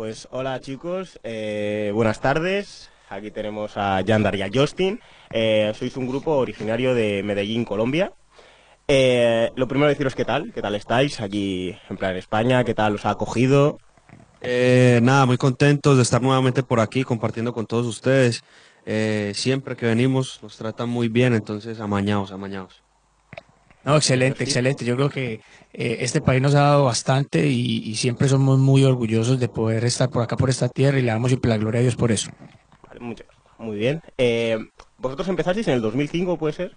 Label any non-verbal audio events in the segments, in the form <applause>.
Pues hola chicos, eh, buenas tardes. Aquí tenemos a Yandar y a Justin. Eh, sois un grupo originario de Medellín, Colombia. Eh, lo primero deciros qué tal, qué tal estáis aquí en plan España, qué tal os ha acogido. Eh, nada, muy contentos de estar nuevamente por aquí compartiendo con todos ustedes. Eh, siempre que venimos nos tratan muy bien, entonces amañados, amañados. No, excelente, excelente. Yo creo que eh, este país nos ha dado bastante y, y siempre somos muy orgullosos de poder estar por acá, por esta tierra y le damos siempre la gloria a Dios por eso. Vale, muchas- muy bien. Eh, ¿Vosotros empezasteis en el 2005, puede ser?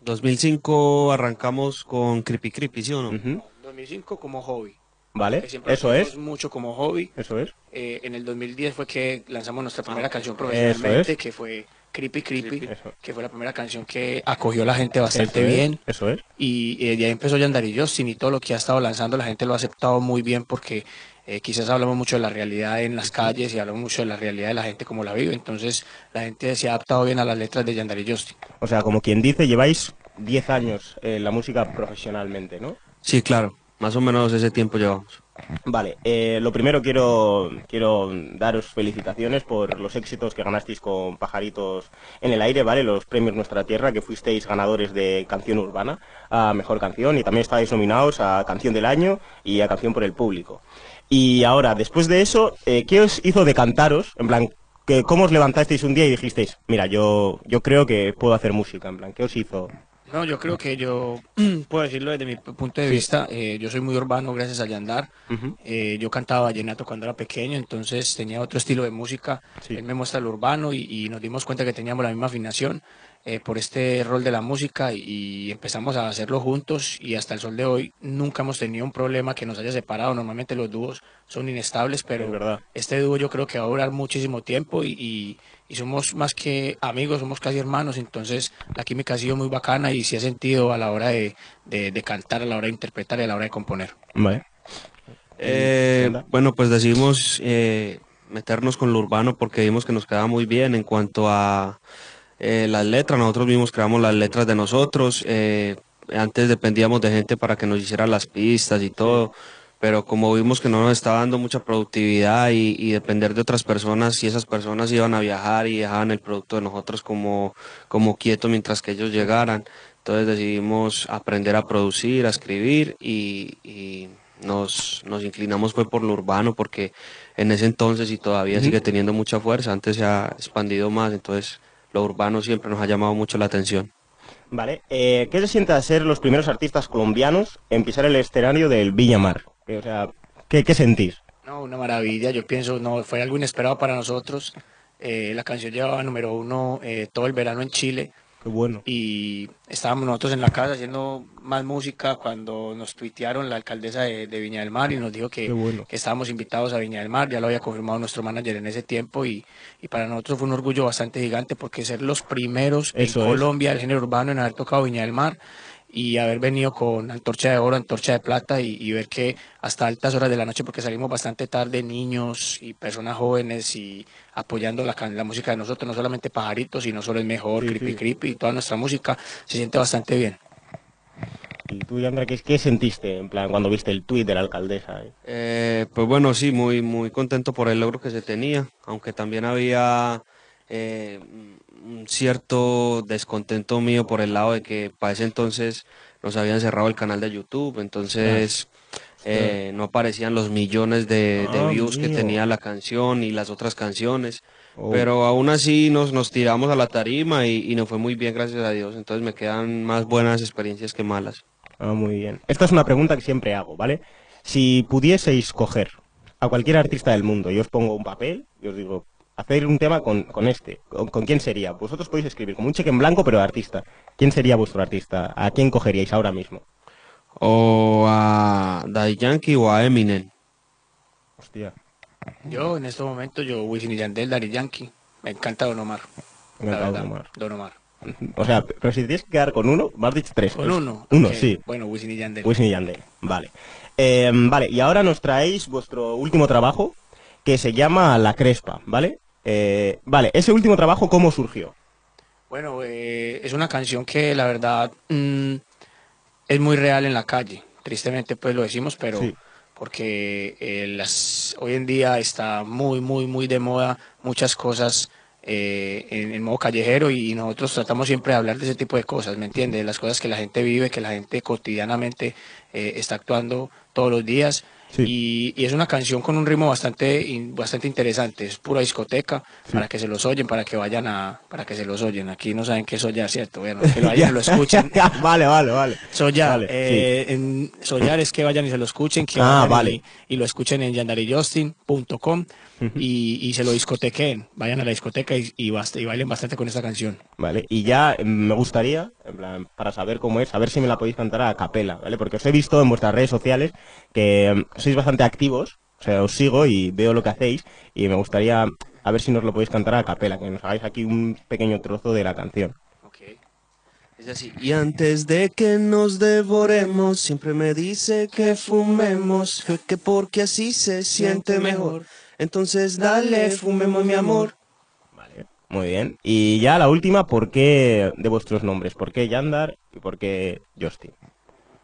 2005 arrancamos con Creepy Creepy, ¿sí o no? Ujú. 2005 como hobby. Vale, eso es, mucho como hobby. eso es. Eh, en el 2010 fue que lanzamos nuestra primera canción profesionalmente, es. que fue Creepy Creepy, Eso. que fue la primera canción que acogió a la gente bastante Eso es, bien. Eso es. Y, eh, de ahí empezó Yandar y Justin y todo lo que ha estado lanzando la gente lo ha aceptado muy bien porque eh, quizás hablamos mucho de la realidad en las calles y hablamos mucho de la realidad de la gente como la vive. Entonces la gente se ha adaptado bien a las letras de Yandar y Justin. O sea, como quien dice, lleváis 10 años en la música profesionalmente, ¿no? Sí, claro, más o menos ese tiempo llevamos. Vale, eh, lo primero quiero, quiero daros felicitaciones por los éxitos que ganasteis con Pajaritos en el Aire, ¿vale? Los premios Nuestra Tierra, que fuisteis ganadores de Canción Urbana a Mejor Canción y también estáis nominados a Canción del Año y a Canción por el Público. Y ahora, después de eso, eh, ¿qué os hizo decantaros? En plan, ¿cómo os levantasteis un día y dijisteis, mira, yo, yo creo que puedo hacer música? En plan, ¿qué os hizo? No, yo creo que yo <clears throat> puedo decirlo desde mi punto de vista. eh, yo soy muy urbano gracias a Yandar. Eh, yo cantaba vallenato cuando era pequeño, entonces tenía otro estilo de música. Sí. Él me muestra lo urbano y, y nos dimos cuenta que teníamos la misma afinación eh, por este rol de la música y, empezamos a hacerlo juntos y hasta el sol de hoy nunca hemos tenido un problema que nos haya separado. Normalmente los dúos son inestables, pero Es verdad. este dúo yo creo que va a durar muchísimo tiempo y, y- y somos más que amigos, somos casi hermanos, entonces la química ha sido muy bacana y se ha sentido a la hora de, de- de cantar, a la hora de interpretar y a la hora de componer. Vale. Eh, bueno, pues decidimos eh, meternos con lo urbano porque vimos que nos quedaba muy bien en cuanto a eh, las letras. Nosotros mismos creamos las letras de nosotros. eh, antes dependíamos de gente para que nos hiciera las pistas y todo. Pero como vimos que no nos estaba dando mucha productividad y, y depender de otras personas, y esas personas iban a viajar y dejaban el producto de nosotros como, como quieto mientras que ellos llegaran, entonces decidimos aprender a producir, a escribir y, y nos, nos inclinamos fue por lo urbano porque en ese entonces y todavía sigue teniendo mucha fuerza, antes se ha expandido más, entonces lo urbano siempre nos ha llamado mucho la atención. Vale, eh, ¿qué se siente a ser los primeros artistas colombianos en pisar el escenario del Viña Mar? Eh, O sea, ¿qué, qué sentís? No, una maravilla, yo pienso, no, fue algo inesperado para nosotros. Eh, la canción llevaba número uno eh, todo el verano en Chile Qué bueno. y estábamos nosotros en la casa haciendo más música cuando nos tuitearon la alcaldesa de, de Viña del Mar y nos dijo que, bueno. que estábamos invitados a Viña del Mar, ya lo había confirmado nuestro manager en ese tiempo y, y para nosotros fue un orgullo bastante gigante porque ser los primeros Eso en es. Colombia del género urbano en haber tocado Viña del Mar y haber venido con antorcha de oro, antorcha de plata y, y ver que hasta altas horas de la noche, porque salimos bastante tarde, niños y personas jóvenes y apoyando la, la música de nosotros, no solamente Pajaritos, sino solo el mejor, Sí, Creepy sí. Creepy y toda nuestra música, se siente bastante bien. ¿Y tú, Yandra, qué, qué sentiste en plan cuando viste el tuit de la alcaldesa? eh? Eh, pues bueno, sí, muy, muy contento por el logro que se tenía, aunque también había eh, un cierto descontento mío por el lado de que para ese entonces nos habían cerrado el canal de YouTube, entonces eh, no aparecían los millones de, de Ah, views que tenía la canción y las otras canciones. Oh. Pero aún así nos, nos tiramos a la tarima y, y nos fue muy bien, gracias a Dios. Entonces me quedan más buenas experiencias que malas. Ah, muy bien. Esta es una pregunta que siempre hago, ¿vale? Si pudieseis coger a cualquier artista del mundo y os pongo un papel y os digo, hacer un tema con, con este, ¿con, con quién sería? Vosotros podéis escribir como un cheque en blanco, pero artista. ¿Quién sería vuestro artista? ¿A quién cogeríais ahora mismo? O a Daddy Yankee o a Eminem. Hostia. Yo en este momento, yo Wisin y Yandel, Daddy Yankee, me encanta Don Omar. Me encanta Don Omar. Don Omar. O sea, pero si tienes que quedar con uno, me has dicho tres. Con uno. Uno, sí. Bueno, Wisin y Yandel. Wisin y Yandel. Vale. Eh, vale, y ahora nos traéis vuestro último trabajo que se llama La Crespa, ¿vale? Eh, vale, ese último trabajo, ¿cómo surgió? Bueno, eh, es una canción que la verdad mm, es muy real en la calle. Tristemente pues lo decimos, pero Sí. porque eh, las, hoy en día está muy, muy, muy de moda muchas cosas eh, en, en modo callejero y nosotros tratamos siempre de hablar de ese tipo de cosas, ¿me entiendes? Las cosas que la gente vive, que la gente cotidianamente eh, está actuando todos los días. Sí. Y, y es una canción con un ritmo bastante, bastante interesante, es pura discoteca, para que se los oyen, para que vayan a, para que se los oyen. Aquí no saben qué es soñar, ¿cierto? Bueno, <laughs> que lo vayan y lo escuchen. <laughs> vale, vale, vale. Soñar, Vale, eh, en soñar es que vayan y se lo escuchen, que Ah, vale. y, y lo escuchen en yandarijustin.com y, y se lo discotequen, vayan a la discoteca y, y bailen bastante con esta canción. Vale, y ya me gustaría, en plan, para saber cómo es, a ver si me la podéis cantar a capela, ¿vale? Porque os he visto en vuestras redes sociales que eh, sois bastante activos, o sea, os sigo y veo lo que hacéis y me gustaría a ver si nos lo podéis cantar a capela, que nos hagáis aquí un pequeño trozo de la canción. Y antes de que nos devoremos, siempre me dice que fumemos, que porque así se siente mejor. Entonces dale, fumemos mi amor. Vale, muy bien. Y ya la última, ¿por qué de vuestros nombres? ¿Por qué Yandar y por qué Justin?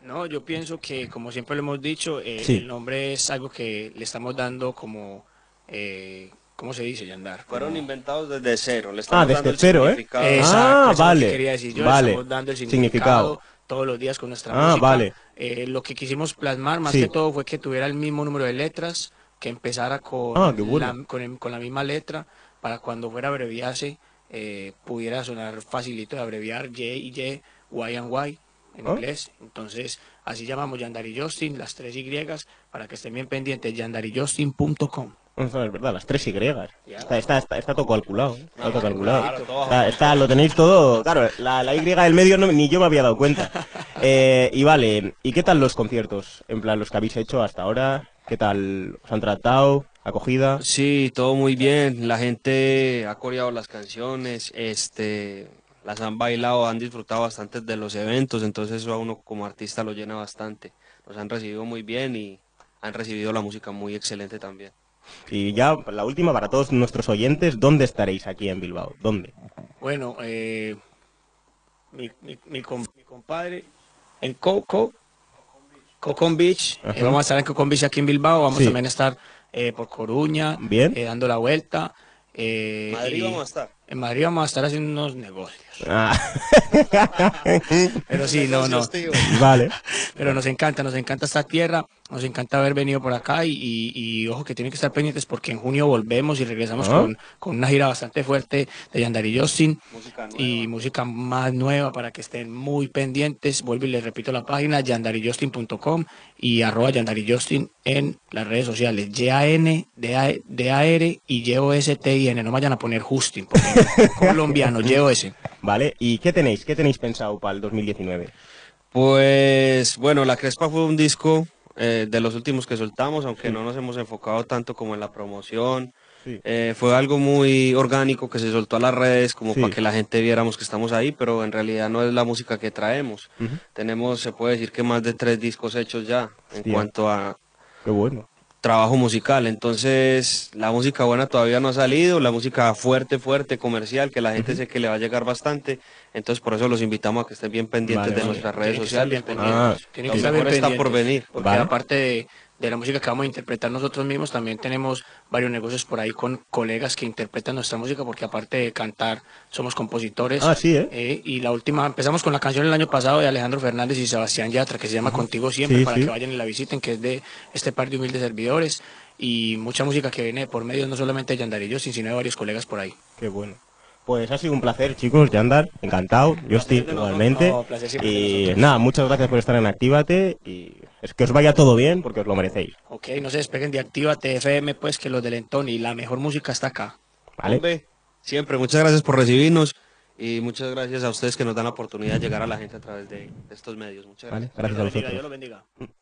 No, yo pienso que, como siempre lo hemos dicho, eh, Sí. el nombre es algo que le estamos dando como, eh, ¿cómo se dice, Yandar? Fueron inventados desde cero. Le Ah, desde cero, ¿eh? significado. Exacto, Ah, lo que vale, quería decir yo, vale. estamos dando el Significado. significado, todos los días con nuestra Ah, música. vale. Eh, lo que quisimos plasmar más Sí. que todo fue que tuviera el mismo número de letras, que empezara con, Ah, la, con, el- con la misma letra, para cuando fuera a abreviarse, eh, pudiera sonar facilito de abreviar Y y Y, Y and Y en Ah. inglés. Entonces, así llamamos Yandari Justin, las tres Y, para que estén bien pendientes, yandarijustin.com. Verdad, las tres Y. Está, está, está, está todo calculado. ¿eh? Está todo calculado. claro, todo Está, está- lo tenéis todo. Claro, la, la Y del medio no- ni yo me había dado cuenta. <laughs> Eh, y vale, ¿y qué tal los conciertos? En plan, los que habéis hecho hasta ahora. ¿Qué tal os han tratado? ¿Acogida? Sí, todo muy bien. La gente ha coreado las canciones, este, las han bailado, han disfrutado bastante de los eventos, entonces eso a uno como artista lo llena bastante. Nos han recibido muy bien y han recibido la música muy excelente también. Y ya la última para todos nuestros oyentes, ¿dónde estaréis aquí en Bilbao? ¿Dónde? Bueno, eh, mi, mi, mi com- mi compadre en Coco, Cocon Beach, eh, vamos a estar en Cocon Beach aquí en Bilbao, vamos Sí. también a estar eh, por Coruña, Bien. eh, dando la vuelta. eh, Madrid vamos a estar. En Madrid vamos a estar haciendo unos negocios. Ah. <laughs> Pero sí, no, no. vale. <laughs> Pero nos encanta, nos encanta esta tierra, nos encanta haber venido por acá y, y- y ojo que tienen que estar pendientes porque en junio volvemos y regresamos Ah. con, con una gira bastante fuerte de Yandari Justin Música y música más nueva para que estén muy pendientes. Vuelvo y les repito la página yandarijustin.com y arroba yandarijustin en las redes sociales. Y-A-N, D-A-R y Y-O-S-T-I-N. No vayan a poner Justin, porque <laughs> colombiano, Y-O-S. Vale, ¿y qué tenéis? ¿Qué tenéis pensado para el 2019? Pues bueno, La Crespa fue un disco eh, de los últimos que soltamos, aunque no nos hemos enfocado tanto como en la promoción. Sí. Eh, fue algo muy orgánico que se soltó a las redes como Sí. para que la gente viéramos que estamos ahí, pero en realidad no es la música que traemos. Tenemos, se puede decir que más de tres discos hechos ya en Hostia. cuanto a Qué bueno. trabajo musical. Entonces, la música buena todavía no ha salido, la música fuerte, fuerte, comercial, que la gente sé que le va a llegar bastante. Entonces, por eso los invitamos a que estén bien pendientes Vale, de vale. nuestras redes Tienen que estar sociales. bien Ah, pendientes, tienen lo que estar mejor bien está por venir. Porque Vale. aparte de, de la música que vamos a interpretar nosotros mismos, también tenemos varios negocios por ahí con colegas que interpretan nuestra música, porque aparte de cantar, somos compositores. Ah, sí, ¿eh? Eh, y la última, empezamos con la canción el año pasado de Alejandro Fernández y Sebastián Yatra, que se llama Contigo Siempre, Sí, para sí. que vayan y la visiten, que es de este par de humildes servidores. Y mucha música que viene por medio no solamente de Yandarillo, sino de varios colegas por ahí. Qué bueno. Pues ha sido un placer, chicos, Yandar, encantado, Justin, igualmente. No, placer siempre de y nada, muchas gracias por estar en Actívate y es que os vaya todo bien porque os lo merecéis. Ok, no se despeguen de Activa TFM, pues que los del Entón y la mejor música está acá. ¿Vale? Hombre, siempre, muchas gracias por recibirnos y muchas gracias a ustedes que nos dan la oportunidad de llegar a la gente a través de estos medios. Muchas gracias. Vale, gracias a Dios lo bendiga, vosotros. Dios lo bendiga.